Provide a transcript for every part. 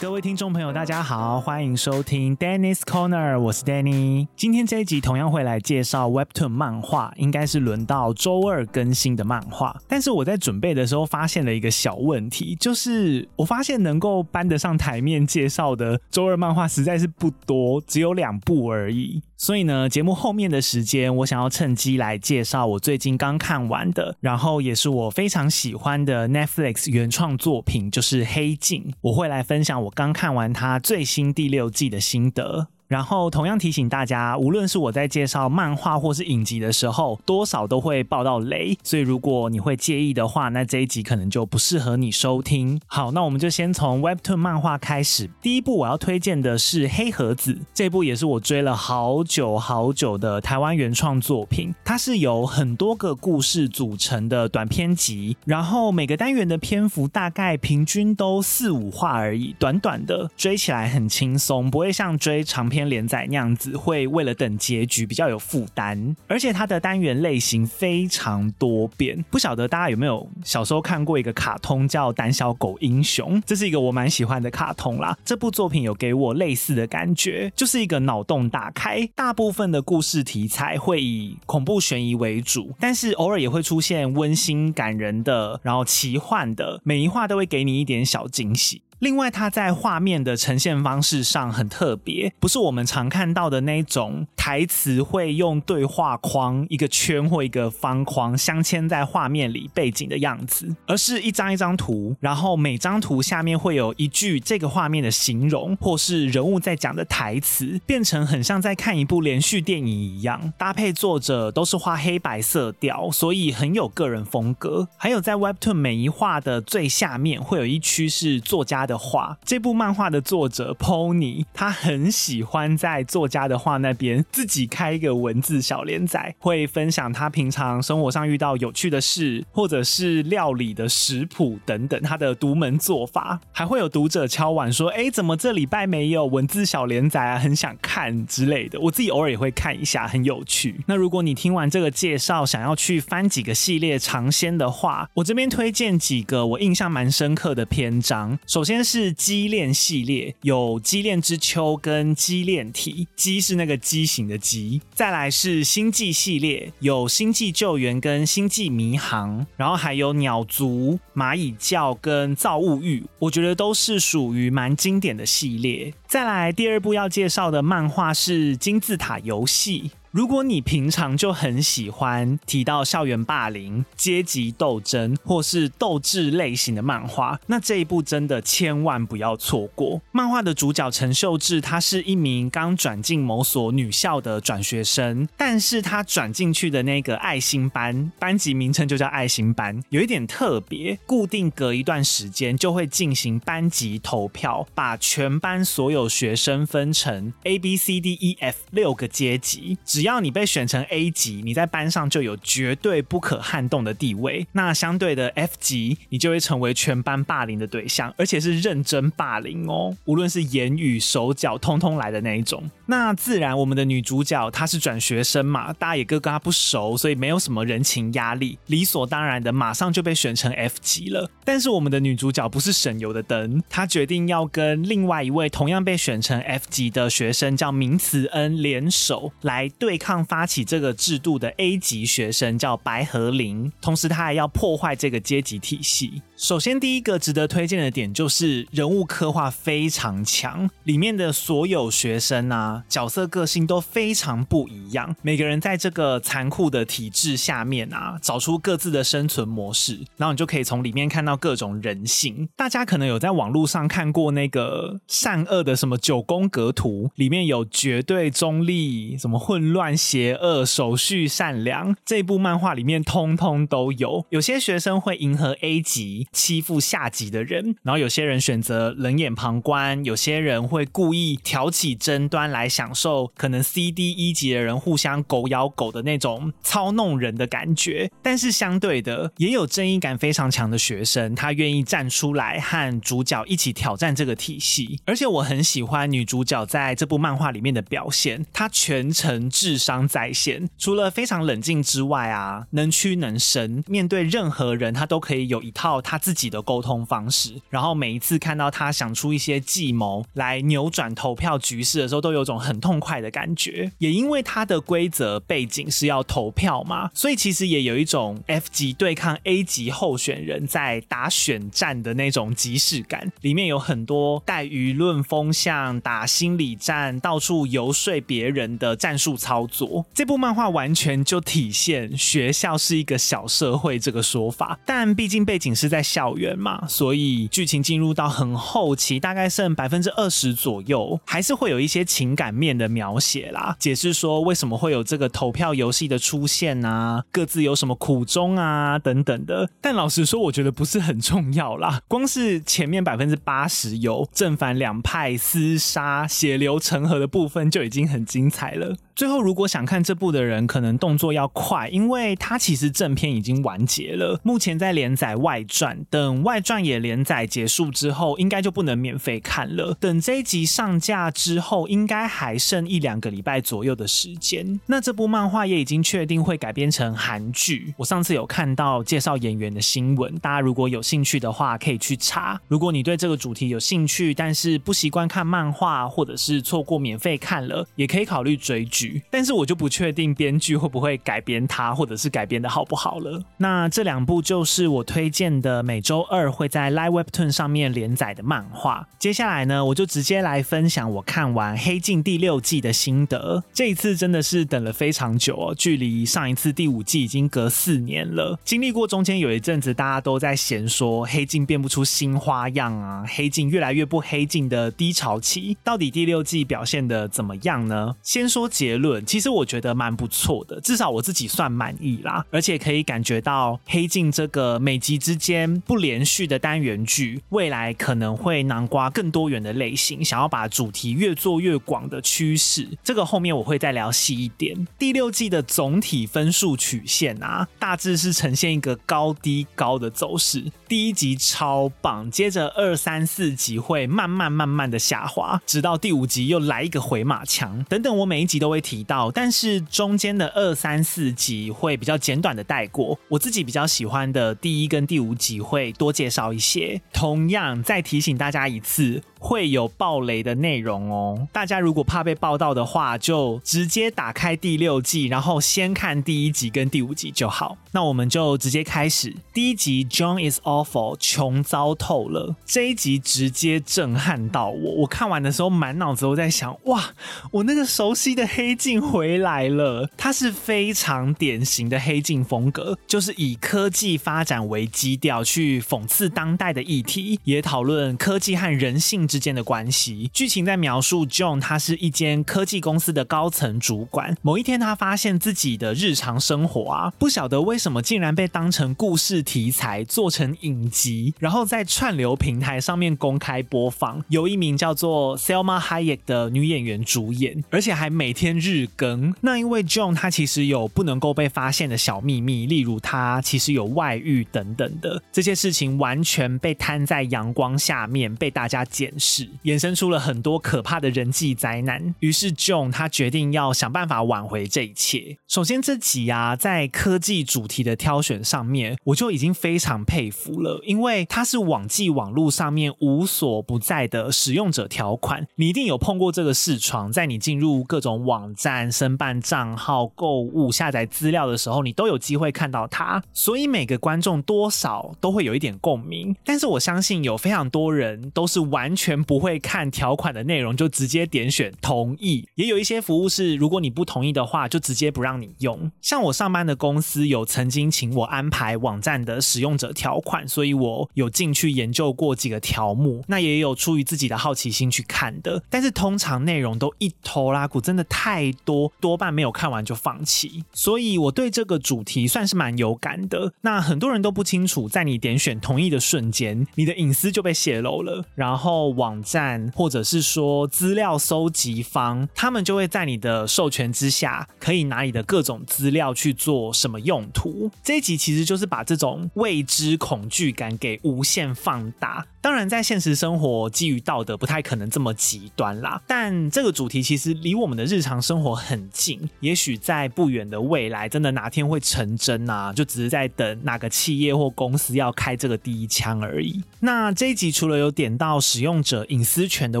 各位听众朋友，大家好，欢迎收听 Dennis Corner，我是 Danny。今天这一集同样会来介绍 Webtoon 漫画，应该是轮到周二更新的漫画。但是我在准备的时候发现了一个小问题，就是我发现能够搬得上台面介绍的周二漫画实在是不多，只有两部而已。所以呢，节目后面的时间，我想要趁机来介绍我最近刚看完的，然后也是我非常喜欢的 Netflix 原创作品，就是《黑镜》。我会来分享我刚看完它最新第六季的心得。然后同样提醒大家，无论是我在介绍漫画或是影集的时候，多少都会爆到雷，所以如果你会介意的话，那这一集可能就不适合你收听。好，那我们就先从 Webtoon 漫画开始。第一部我要推荐的是《黑盒子》，这部也是我追了好久好久的台湾原创作品。它是由很多个故事组成的短篇集，然后每个单元的篇幅大概平均都四五话而已，短短的，追起来很轻松，不会像追长篇篇连载那样子会为了等结局比较有负担，而且它的单元类型非常多变。不晓得大家有没有小时候看过一个卡通叫《胆小狗英雄》，这是一个我蛮喜欢的卡通啦。这部作品有给我类似的感觉，就是一个脑洞大开。大部分的故事题材会以恐怖悬疑为主，但是偶尔也会出现温馨感人的，然后奇幻的，每一话都会给你一点小惊喜。另外，它在画面的呈现方式上很特别，不是我们常看到的那种台词会用对话框一个圈或一个方框镶嵌在画面里背景的样子，而是一张一张图，然后每张图下面会有一句这个画面的形容或是人物在讲的台词，变成很像在看一部连续电影一样。搭配作者都是画黑白色调，所以很有个人风格。还有在 Webtoon 每一画的最下面会有一区是作家的画，这部漫画的作者 Pony，他很喜欢在作家的画那边自己开一个文字小连载，会分享他平常生活上遇到有趣的事，或者是料理的食谱等等，他的独门做法，还会有读者敲碗说：“哎，怎么这礼拜没有文字小连载啊？很想看之类的。”我自己偶尔也会看一下，很有趣。那如果你听完这个介绍，想要去翻几个系列尝鲜的话，我这边推荐几个我印象蛮深刻的篇章。首先。是畸恋系列，有畸恋之秋跟畸恋体，畸是那个畸形的畸。再来是星际系列，有星际救援跟星际迷航，然后还有鸟族、蚂蚁教跟造物欲，我觉得都是属于蛮经典的系列。再来第二部要介绍的漫画是金字塔游戏。如果你平常就很喜欢提到校园霸凌、阶级斗争或是斗智类型的漫画，那这一部真的千万不要错过。漫画的主角陈秀智，她是一名刚转进某所女校的转学生，但是她转进去的那个爱心班，班级名称就叫爱心班，有一点特别，固定隔一段时间就会进行班级投票，把全班所有学生分成 A、B、C、D、E、F 六个阶级。只要只要你被选成 A 级，你在班上就有绝对不可撼动的地位。那相对的 F 级，你就会成为全班霸凌的对象，而且是认真霸凌哦，无论是言语、手脚，通通来的那一种。那自然，我们的女主角她是转学生嘛，大家也跟她不熟，所以没有什么人情压力，理所当然的马上就被选成 F 级了。但是我们的女主角不是省油的灯，她决定要跟另外一位同样被选成 F 级的学生叫明慈恩联手来对。对抗发起这个制度的 A 级学生叫白河綾，同时他还要破坏这个阶级体系。首先，第一个值得推荐的点就是人物刻画非常强，里面的所有学生啊，角色个性都非常不一样。每个人在这个残酷的体制下面啊，找出各自的生存模式，然后你就可以从里面看到各种人性。大家可能有在网络上看过那个善恶的什么九宫格图，里面有绝对中立，什么混乱邪恶，守序善良，这部漫画里面通通都有。有些学生会迎合 A 级。欺负下级的人，然后有些人选择冷眼旁观，有些人会故意挑起争端来享受可能 C、D、E 级的人互相狗咬狗的那种操弄人的感觉。但是相对的，也有正义感非常强的学生，他愿意站出来和主角一起挑战这个体系。而且我很喜欢女主角在这部漫画里面的表现，她全程置智商在线。除了非常冷静之外啊，能屈能伸，面对任何人，他都可以有一套他自己的沟通方式。然后每一次看到他想出一些计谋来扭转投票局势的时候，都有种很痛快的感觉。也因为他的规则背景是要投票嘛，所以其实也有一种 F 级对抗 A 级候选人在打选战的那种即视感。里面有很多带舆论风向、打心理战、到处游说别人的战术操操作。这部漫画完全就体现学校是一个小社会这个说法，但毕竟背景是在校园嘛，所以剧情进入到很后期，大概剩百分之二十左右，还是会有一些情感面的描写啦，解释说为什么会有这个投票游戏的出现啊，各自有什么苦衷啊等等的。但老实说，我觉得不是很重要啦，光是前面百分之八十有正反两派厮杀、血流成河的部分就已经很精彩了。最后，如果想看这部的人，可能动作要快，因为它其实正片已经完结了，目前在连载外传，等外传也连载结束之后，应该就不能免费看了。等这一集上架之后，应该还剩一两个礼拜左右的时间。那这部漫画也已经确定会改编成韩剧。我上次有看到介绍演员的新闻，大家如果有兴趣的话，可以去查。如果你对这个主题有兴趣，但是不习惯看漫画，或者是错过免费看了，也可以考虑追剧。但是我就不确定编剧会不会改编它，或者是改编的好不好了。那这两部就是我推荐的每周二会在 Live Webtoon 上面连载的漫画。接下来呢，我就直接来分享我看完《黑镜》第六季的心得。这一次真的是等了非常久哦，距离上一次第五季已经隔四年了。经历过中间有一阵子大家都在嫌说黑镜变不出新花样啊，黑镜越来越不黑镜的低潮期，到底第六季表现的怎么样呢？先说结论。其实我觉得蛮不错的，至少我自己算满意啦，而且可以感觉到黑镜这个每集之间不连续的单元剧，未来可能会囊括更多元的类型，想要把主题越做越广的趋势，这个后面我会再聊细一点。第六季的总体分数曲线啊，大致是呈现一个高低高的走势，第一集超棒，接着二三四集会慢慢慢慢的下滑，直到第五集又来一个回马枪，等等，我每一集都会。提到，但是中间的二三四集会比较简短的带过。我自己比较喜欢的第一跟第五集会多介绍一些。同样，再提醒大家一次。会有爆雷的内容哦，大家如果怕被爆到的话，就直接打开第六季，然后先看第一集跟第五集就好。那我们就直接开始。第一集 John is awful，穷糟透了。这一集直接震撼到我，我看完的时候满脑子都在想，哇，我那个熟悉的黑镜回来了。它是非常典型的黑镜风格，就是以科技发展为基调去讽刺当代的议题，也讨论科技和人性之间的关系，剧情在描述 John，他是一间科技公司的高层主管。某一天，他发现自己的日常生活啊，不晓得为什么竟然被当成故事题材做成影集，然后在串流平台上面公开播放，由一名叫做 Selma Hayek 的女演员主演，而且还每天日更。那因为 John 他其实有不能够被发现的小秘密，例如他其实有外遇等等的这些事情，完全被摊在阳光下面，被大家检。视衍生出了很多可怕的人际灾难，于是 John 他决定要想办法挽回这一切。首先这集啊，在科技主题的挑选上面，我就已经非常佩服了，因为它是网际网络上面无所不在的使用者条款，你一定有碰过这个视窗，在你进入各种网站申办账号、购物、下载资料的时候，你都有机会看到它，所以每个观众多少都会有一点共鸣。但是我相信有非常多人都是完全。不会看条款的内容，就直接点选同意。也有一些服务是，如果你不同意的话，就直接不让你用。像我上班的公司有曾经请我安排网站的使用者条款，所以我有进去研究过几个条目。那也有出于自己的好奇心去看的，但是通常内容都一拖拉库，真的太多，多半没有看完就放弃。所以我对这个主题算是蛮有感的。那很多人都不清楚，在你点选同意的瞬间，你的隐私就被泄露了，然后。网站或者是说资料搜集方，他们就会在你的授权之下，可以拿你的各种资料去做什么用途。这一集其实就是把这种未知恐惧感给无限放大。当然，在现实生活，基于道德不太可能这么极端啦。但这个主题其实离我们的日常生活很近，也许在不远的未来，真的哪天会成真啊！就只是在等哪个企业或公司要开这个第一枪而已。那这一集除了有点到使用者隐私权的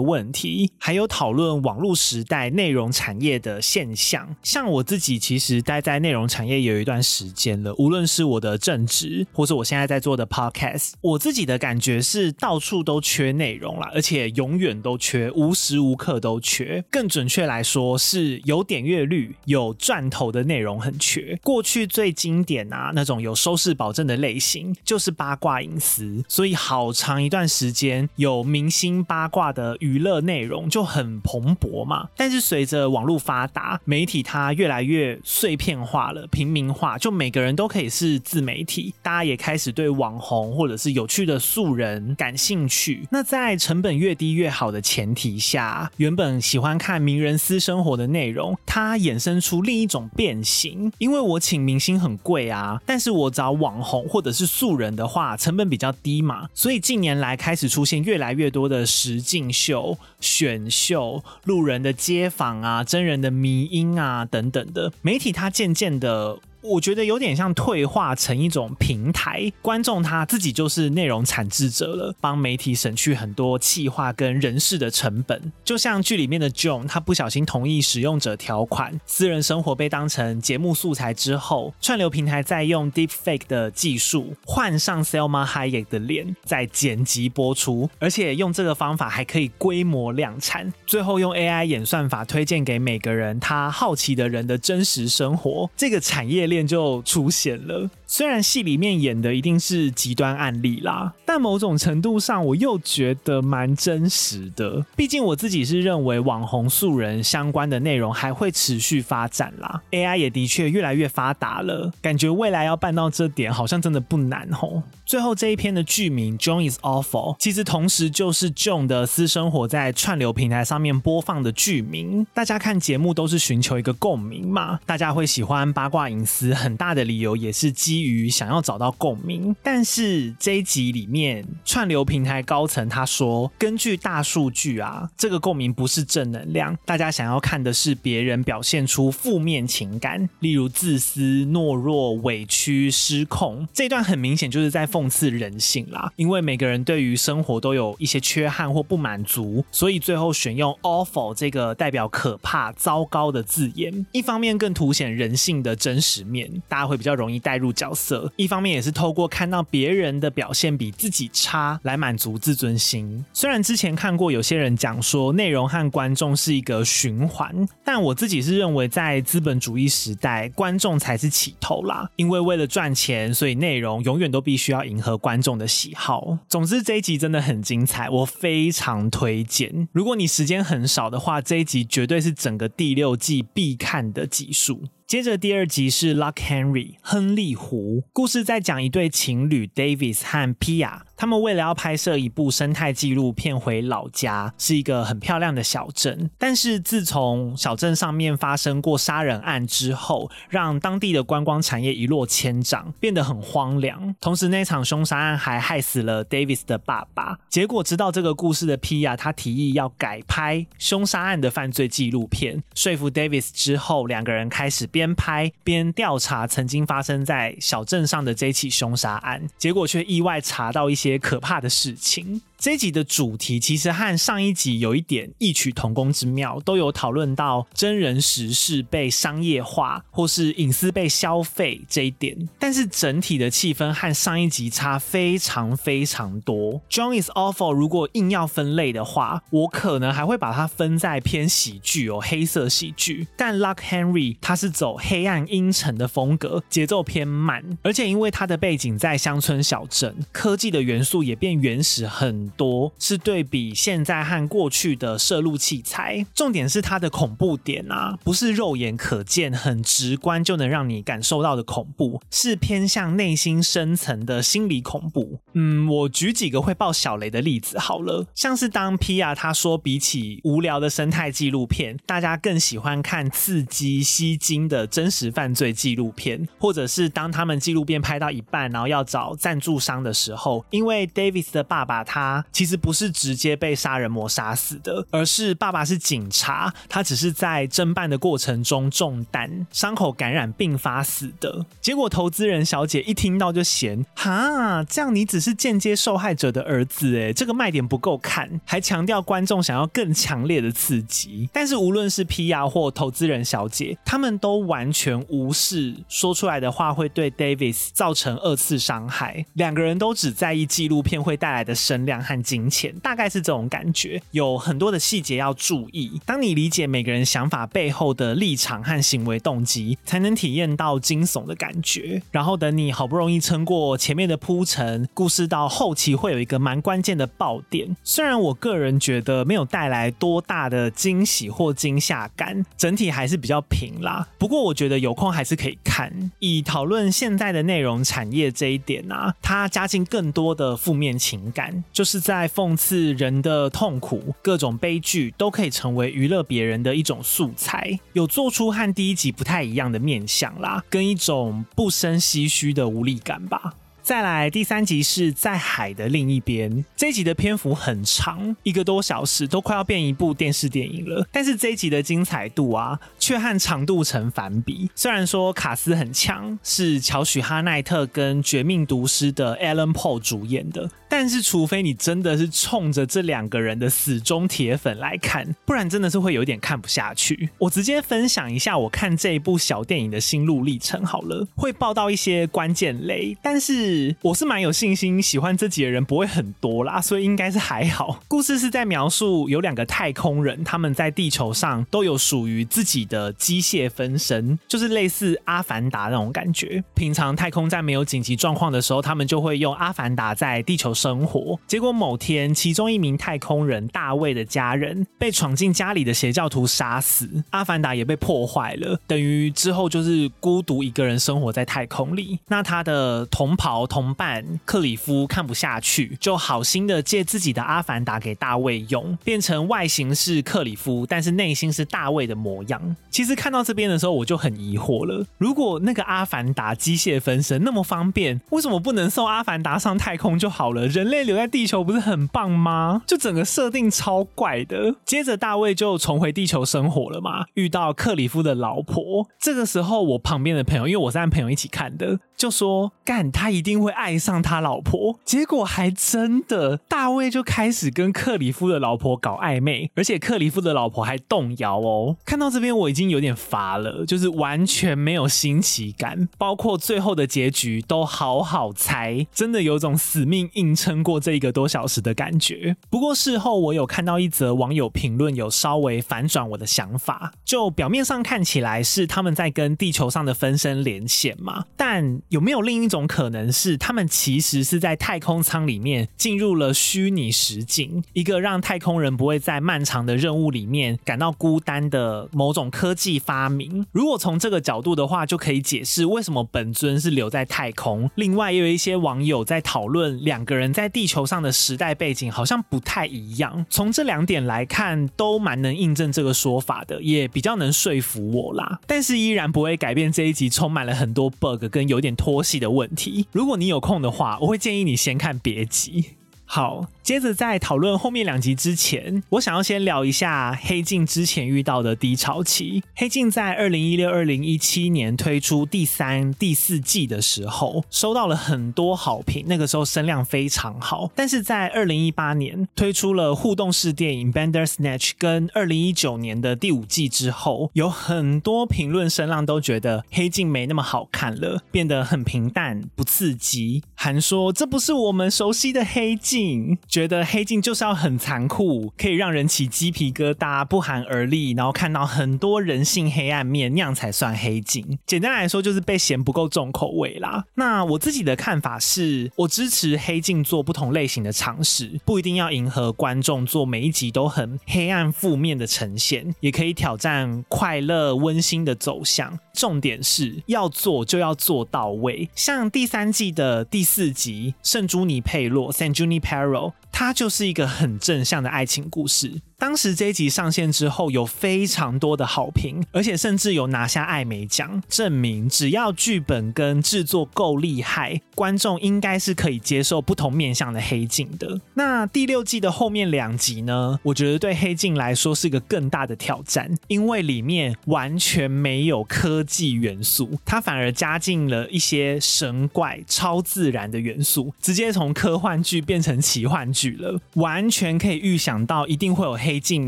问题，还有讨论网络时代内容产业的现象。像我自己其实待在内容产业有一段时间了，无论是我的正职，或是我现在在做的 podcast，我自己的感觉是到处都缺内容啦，而且永远都缺，无时无刻都缺。更准确来说，是有点阅率、有赚头的内容很缺。过去最经典啊，那种有收视保证的类型，就是八卦隐私，所以好长一段时间有明星八卦的娱乐内容就很蓬勃嘛。但是随着网络发达，媒体它越来越碎片化了、平民化，就每个人都可以是自媒体，大家也开始对网红或者是有趣的素人感兴趣。那在成本越低越好的前提下，原本喜欢看名人私生活的内容，它衍生出另一种变形。因为我请明星很贵啊，但是我找网红或者是素人的话，成本比较低嘛，所以近年来开始出现越来越多的实境秀、选秀、路人的街访啊、真人的迷因啊等等的媒体，它渐渐的。我觉得有点像退化成一种平台，观众他自己就是内容产制者了，帮媒体省去很多企划跟人事的成本。就像剧里面的 John，他不小心同意使用者条款，私人生活被当成节目素材之后，串流平台再用 Deepfake 的技术换上 Selma Hayek 的脸，再剪辑播出，而且用这个方法还可以规模量产，最后用 AI 演算法推荐给每个人他好奇的人的真实生活，这个产业链就出现了。虽然戏里面演的一定是极端案例啦，但某种程度上我又觉得蛮真实的。毕竟我自己是认为网红素人相关的内容还会持续发展啦，AI 也的确越来越发达了，感觉未来要办到这点好像真的不难吼。最后这一篇的剧名 John is awful，其实同时就是 John 的私生活在串流平台上面播放的剧名。大家看节目都是寻求一个共鸣嘛，大家会喜欢八卦隐私，很大的理由也是基基于想要找到共鸣，但是这一集里面串流平台高层他说，根据大数据啊，这个共鸣不是正能量，大家想要看的是别人表现出负面情感，例如自私、懦弱、委屈、失控。这段很明显就是在讽刺人性啦，因为每个人对于生活都有一些缺憾或不满足，所以最后选用 awful 这个代表可怕、糟糕的字眼，一方面更凸显人性的真实面，大家会比较容易带入角角色，一方面也是透过看到别人的表现比自己差来满足自尊心。虽然之前看过有些人讲说内容和观众是一个循环，但我自己是认为在资本主义时代，观众才是起头啦。因为为了赚钱，所以内容永远都必须要迎合观众的喜好。总之这一集真的很精彩，我非常推荐。如果你时间很少的话，这一集绝对是整个第六季必看的集数。接着第二集是 Luck Henry 亨利湖，故事在讲一对情侣 Davis 和 Pia。他们为了要拍摄一部生态纪录片回老家，是一个很漂亮的小镇。但是自从小镇上面发生过杀人案之后，让当地的观光产业一落千丈，变得很荒凉。同时那场凶杀案还害死了 Davis 的爸爸。结果知道这个故事的 Pia，他提议要改拍凶杀案的犯罪纪录片，说服 Davis 之后，两个人开始边拍边调查曾经发生在小镇上的这起凶杀案。结果却意外查到一些。些可怕的事情。这一集的主题其实和上一集有一点异曲同工之妙，都有讨论到真人实事被商业化或是隐私被消费这一点，但是整体的气氛和上一集差非常非常多。John is awful，如果硬要分类的话，我可能还会把它分在偏喜剧哦，黑色喜剧。但 Luck Henry 它是走黑暗阴沉的风格，节奏偏慢，而且因为它的背景在乡村小镇，科技的元素也变原始很。多是对比现在和过去的摄录器材，重点是它的恐怖点啊，不是肉眼可见、很直观就能让你感受到的恐怖，是偏向内心深层的心理恐怖。嗯，我举几个会爆小雷的例子好了，像是当 Pia 他说，比起无聊的生态纪录片，大家更喜欢看刺激吸睛的真实犯罪纪录片，或者是当他们纪录片拍到一半，然后要找赞助商的时候，因为 Davis 的爸爸他。其实不是直接被杀人魔杀死的，而是爸爸是警察，他只是在侦办的过程中中弹，伤口感染并发死的。结果投资人小姐一听到就嫌，哈，这样你只是间接受害者的儿子，诶，这个卖点不够看，还强调观众想要更强烈的刺激。但是无论是 PR 或投资人小姐，他们都完全无视说出来的话会对 Davis 造成二次伤害，两个人都只在意纪录片会带来的声量和金钱，大概是这种感觉。有很多的细节要注意。当你理解每个人想法背后的立场和行为动机，才能体验到惊悚的感觉。然后等你好不容易撑过前面的铺陈，故事到后期会有一个蛮关键的爆点。虽然我个人觉得没有带来多大的惊喜或惊吓感，整体还是比较平啦。不过我觉得有空还是可以看。以讨论现在的内容产业这一点啊，它加进更多的负面情感，就是在讽刺人的痛苦，各种悲剧都可以成为娱乐别人的一种素材，有做出和第一集不太一样的面向啦，跟一种不生唏嘘的无力感吧。再来第三集是在海的另一边，这一集的篇幅很长，一个多小时，都快要变一部电视电影了。但是这一集的精彩度啊，却和长度成反比。虽然说卡斯很强，是乔许哈奈特跟《绝命毒师》的 Alan Paul 主演的。但是，除非你真的是冲着这两个人的死忠铁粉来看，不然真的是会有点看不下去。我直接分享一下我看这一部小电影的心路历程好了，会爆到一些关键雷，但是我是蛮有信心，喜欢这集的人不会很多啦，所以应该是还好。故事是在描述有两个太空人，他们在地球上都有属于自己的机械分身，就是类似阿凡达那种感觉。平常太空站没有紧急状况的时候，他们就会用阿凡达在地球生活，结果某天，其中一名太空人大卫的家人被闯进家里的邪教徒杀死，阿凡达也被破坏了，等于之后就是孤独一个人生活在太空里。那他的同袍同伴克里夫看不下去，就好心的借自己的阿凡达给大卫用，变成外形是克里夫，但是内心是大卫的模样。其实看到这边的时候，我就很疑惑了，如果那个阿凡达机械分身那么方便，为什么不能送阿凡达上太空就好了？人类留在地球不是很棒吗？就整个设定超怪的。接着大卫就重回地球生活了嘛，遇到克里夫的老婆。这个时候我旁边的朋友，因为我是和朋友一起看的，就说干他一定会爱上他老婆。结果还真的，大卫就开始跟克里夫的老婆搞暧昧，而且克里夫的老婆还动摇哦。看到这边我已经有点乏了，就是完全没有新奇感，包括最后的结局都好好猜，真的有种死命硬撑过这一个多小时的感觉。不过事后我有看到一则网友评论，有稍微反转我的想法。就表面上看起来是他们在跟地球上的分身连线嘛，但有没有另一种可能是他们其实是在太空舱里面进入了虚拟实境，一个让太空人不会在漫长的任务里面感到孤单的某种科技发明？如果从这个角度的话，就可以解释为什么本尊是留在太空。另外，也有一些网友在讨论两个人在地球上的时代背景好像不太一样，从这两点来看，都蛮能印证这个说法的，也比较能说服我啦。但是依然不会改变这一集充满了很多 bug 跟有点拖戏的问题。如果你有空的话，我会建议你先看别集。好，接着在讨论后面两集之前，我想要先聊一下《黑镜》之前遇到的低潮期。《黑镜》在二零一六、二零一七年推出第三、第四季的时候，收到了很多好评，那个时候声量非常好。但是在二零一八年推出了互动式电影《Bandersnatch》跟二零一九年的第五季之后，有很多评论声浪都觉得《黑镜》没那么好看了，变得很平淡、不刺激，还说这不是我们熟悉的黑镜。觉得黑镜就是要很残酷，可以让人起鸡皮疙瘩，不寒而栗，然后看到很多人性黑暗面，那样才算黑镜。简单来说，就是被嫌不够重口味啦。那我自己的看法是，我支持黑镜做不同类型的尝试，不一定要迎合观众做每一集都很黑暗负面的呈现，也可以挑战快乐温馨的走向。重点是要做就要做到位，像第三季的第四集《圣朱尼佩洛》（San Junipero）。它就是一个很正向的爱情故事。当时这一集上线之后，有非常多的好评，而且甚至有拿下艾美奖，证明只要剧本跟制作够厉害，观众应该是可以接受不同面向的黑镜的。那第六季的后面两集呢？我觉得对黑镜来说是一个更大的挑战，因为里面完全没有科技元素，它反而加进了一些神怪、超自然的元素，直接从科幻剧变成奇幻剧了，完全可以预想到一定会有黑。黑镜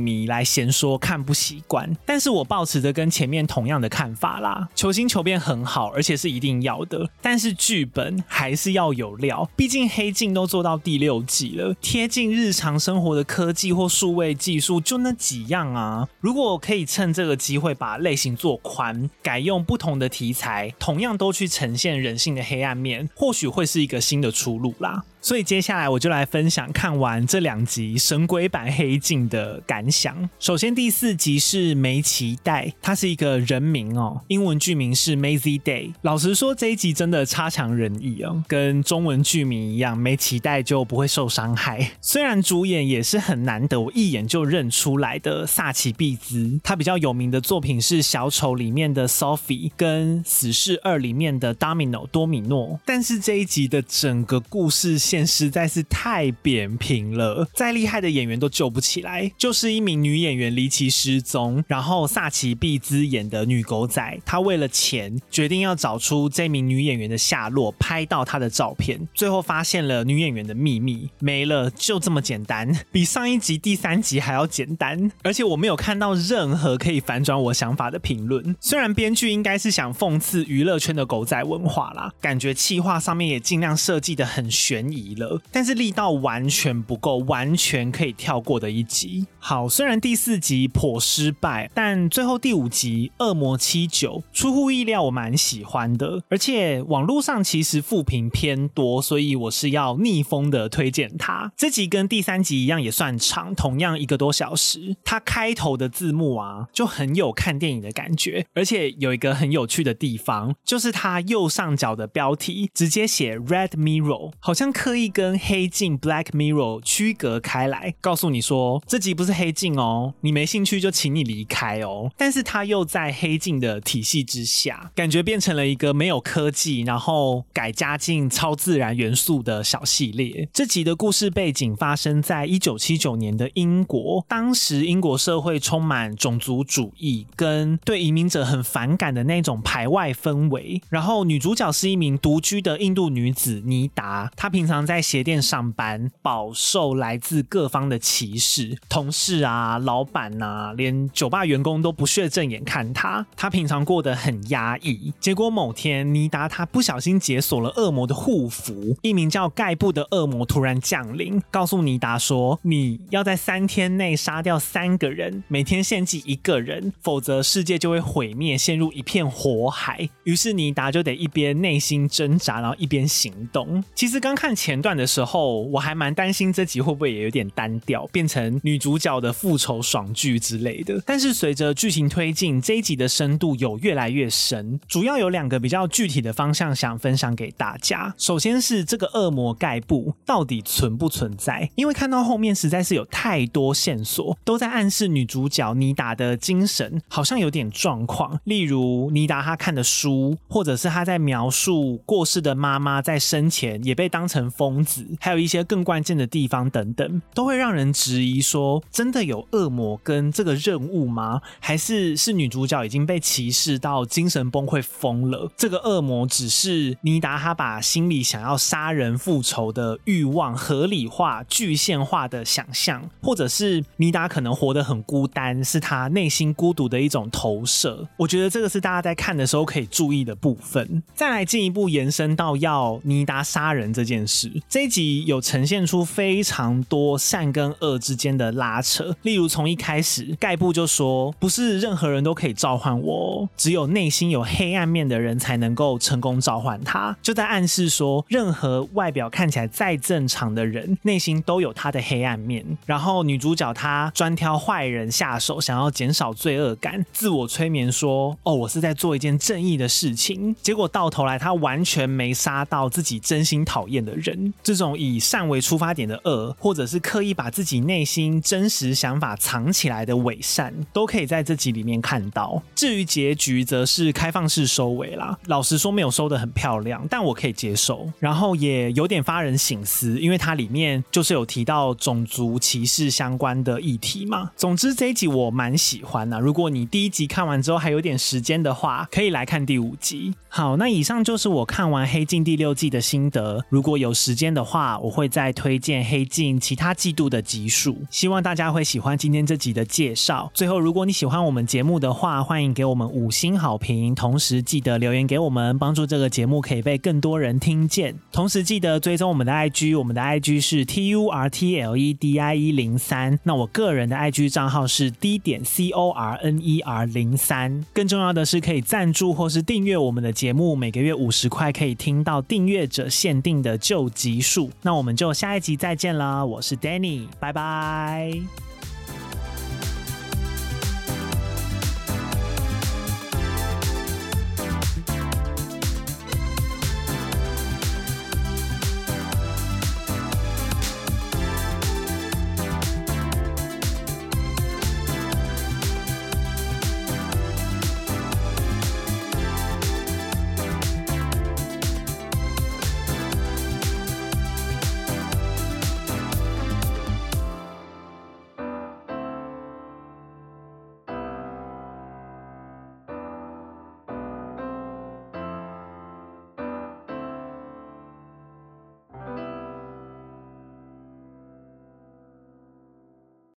迷来嫌说看不习惯，但是我抱持着跟前面同样的看法啦。求新求变很好，而且是一定要的，但是剧本还是要有料。毕竟黑镜都做到第六季了，贴近日常生活的科技或数位技术就那几样啊。如果可以趁这个机会把类型做宽，改用不同的题材，同样都去呈现人性的黑暗面，或许会是一个新的出路啦。所以接下来我就来分享看完这两集神鬼版黑镜的感想。首先第四集是梅期待，它是一个人名哦，英文剧名是 Mazy Day。老实说这一集真的差强人意哦，跟中文剧名一样，没期待就不会受伤害。虽然主演也是很难得，我一眼就认出来的萨奇毕兹，他比较有名的作品是小丑里面的 Sophie，跟死侍二里面的 Domino 多米诺。但是这一集的整个故事。线实在是太扁平了，再厉害的演员都救不起来。就是一名女演员离奇失踪，然后萨奇毕兹演的女狗仔，她为了钱决定要找出这名女演员的下落，拍到她的照片，最后发现了女演员的秘密，没了，就这么简单，比上一集第三集还要简单。而且我没有看到任何可以反转我想法的评论。虽然编剧应该是想讽刺娱乐圈的狗仔文化啦，感觉企划上面也尽量设计的很悬疑。了，但是力道完全不够，完全可以跳过的一集。好，虽然第四集颇失败，但最后第五集《恶魔七九》出乎意料，我蛮喜欢的。而且网络上其实负评偏多，所以我是要逆风的推荐它。这集跟第三集一样，也算长，同样一个多小时。它开头的字幕啊，就很有看电影的感觉。而且有一个很有趣的地方，就是它右上角的标题直接写 Red Mirror，好像。刻意跟黑镜 Black Mirror 区隔开来，告诉你说这集不是黑镜哦，你没兴趣就请你离开哦。但是他又在黑镜的体系之下，感觉变成了一个没有科技，然后改加进超自然元素的小系列。这集的故事背景发生在一九七九年的英国，当时英国社会充满种族主义跟对移民者很反感的那种排外氛围。然后女主角是一名独居的印度女子妮达，她平常。在鞋店上班，饱受来自各方的歧视，同事啊、老板啊，连酒吧员工都不屑正眼看他。他平常过得很压抑。结果某天，妮达他不小心解锁了恶魔的护符，一名叫盖布的恶魔突然降临，告诉妮达说：“你要在三天内杀掉三个人，每天献祭一个人，否则世界就会毁灭，陷入一片火海。”于是妮达就得一边内心挣扎，然后一边行动。其实刚看。前段的时候，我还蛮担心这集会不会也有点单调，变成女主角的复仇爽剧之类的。但是随着剧情推进，这一集的深度有越来越深。主要有两个比较具体的方向想分享给大家。首先是这个恶魔盖布到底存不存在？因为看到后面实在是有太多线索，都在暗示女主角妮达的精神好像有点状况。例如妮达她看的书，或者是她在描述过世的妈妈在生前也被当成。疯子，还有一些更关键的地方等等，都会让人质疑说：真的有恶魔跟这个任务吗？还是是女主角已经被歧视到精神崩溃疯了？这个恶魔只是妮达她把心里想要杀人复仇的欲望合理化、具现化的想象，或者是妮达可能活得很孤单，是她内心孤独的一种投射。我觉得这个是大家在看的时候可以注意的部分。再来进一步延伸到要妮达杀人这件事。这一集有呈现出非常多善跟恶之间的拉扯，例如从一开始盖布就说，不是任何人都可以召唤我，只有内心有黑暗面的人才能够成功召唤他，就在暗示说，任何外表看起来再正常的人，内心都有他的黑暗面。然后女主角她专挑坏人下手，想要减少罪恶感，自我催眠说，哦，我是在做一件正义的事情，结果到头来她完全没杀到自己真心讨厌的。人，这种以善为出发点的恶，或者是刻意把自己内心真实想法藏起来的伪善，都可以在这集里面看到。至于结局，则是开放式收尾啦。老实说，没有收得很漂亮，但我可以接受。然后也有点发人省思，因为它里面就是有提到种族歧视相关的议题嘛。总之这一集我蛮喜欢的。如果你第一集看完之后还有点时间的话，可以来看第五集。好，那以上就是我看完《黑镜》第六季的心得。如果有时间的话，我会再推荐《黑镜》其他季度的集数。希望大家会喜欢今天这集的介绍。最后，如果你喜欢我们节目的话，欢迎给我们五星好评，同时记得留言给我们，帮助这个节目可以被更多人听见。同时记得追踪我们的 IG，我们的 IG 是 T U R T L E D I E 零三。那我个人的 IG 账号是 D 点 C O R N E R 零三。更重要的是，可以赞助或是订阅我们的节目，每个月五十块可以听到订阅者限定的旧集数。那我们就下一集再见啦，我是 Danny，拜拜。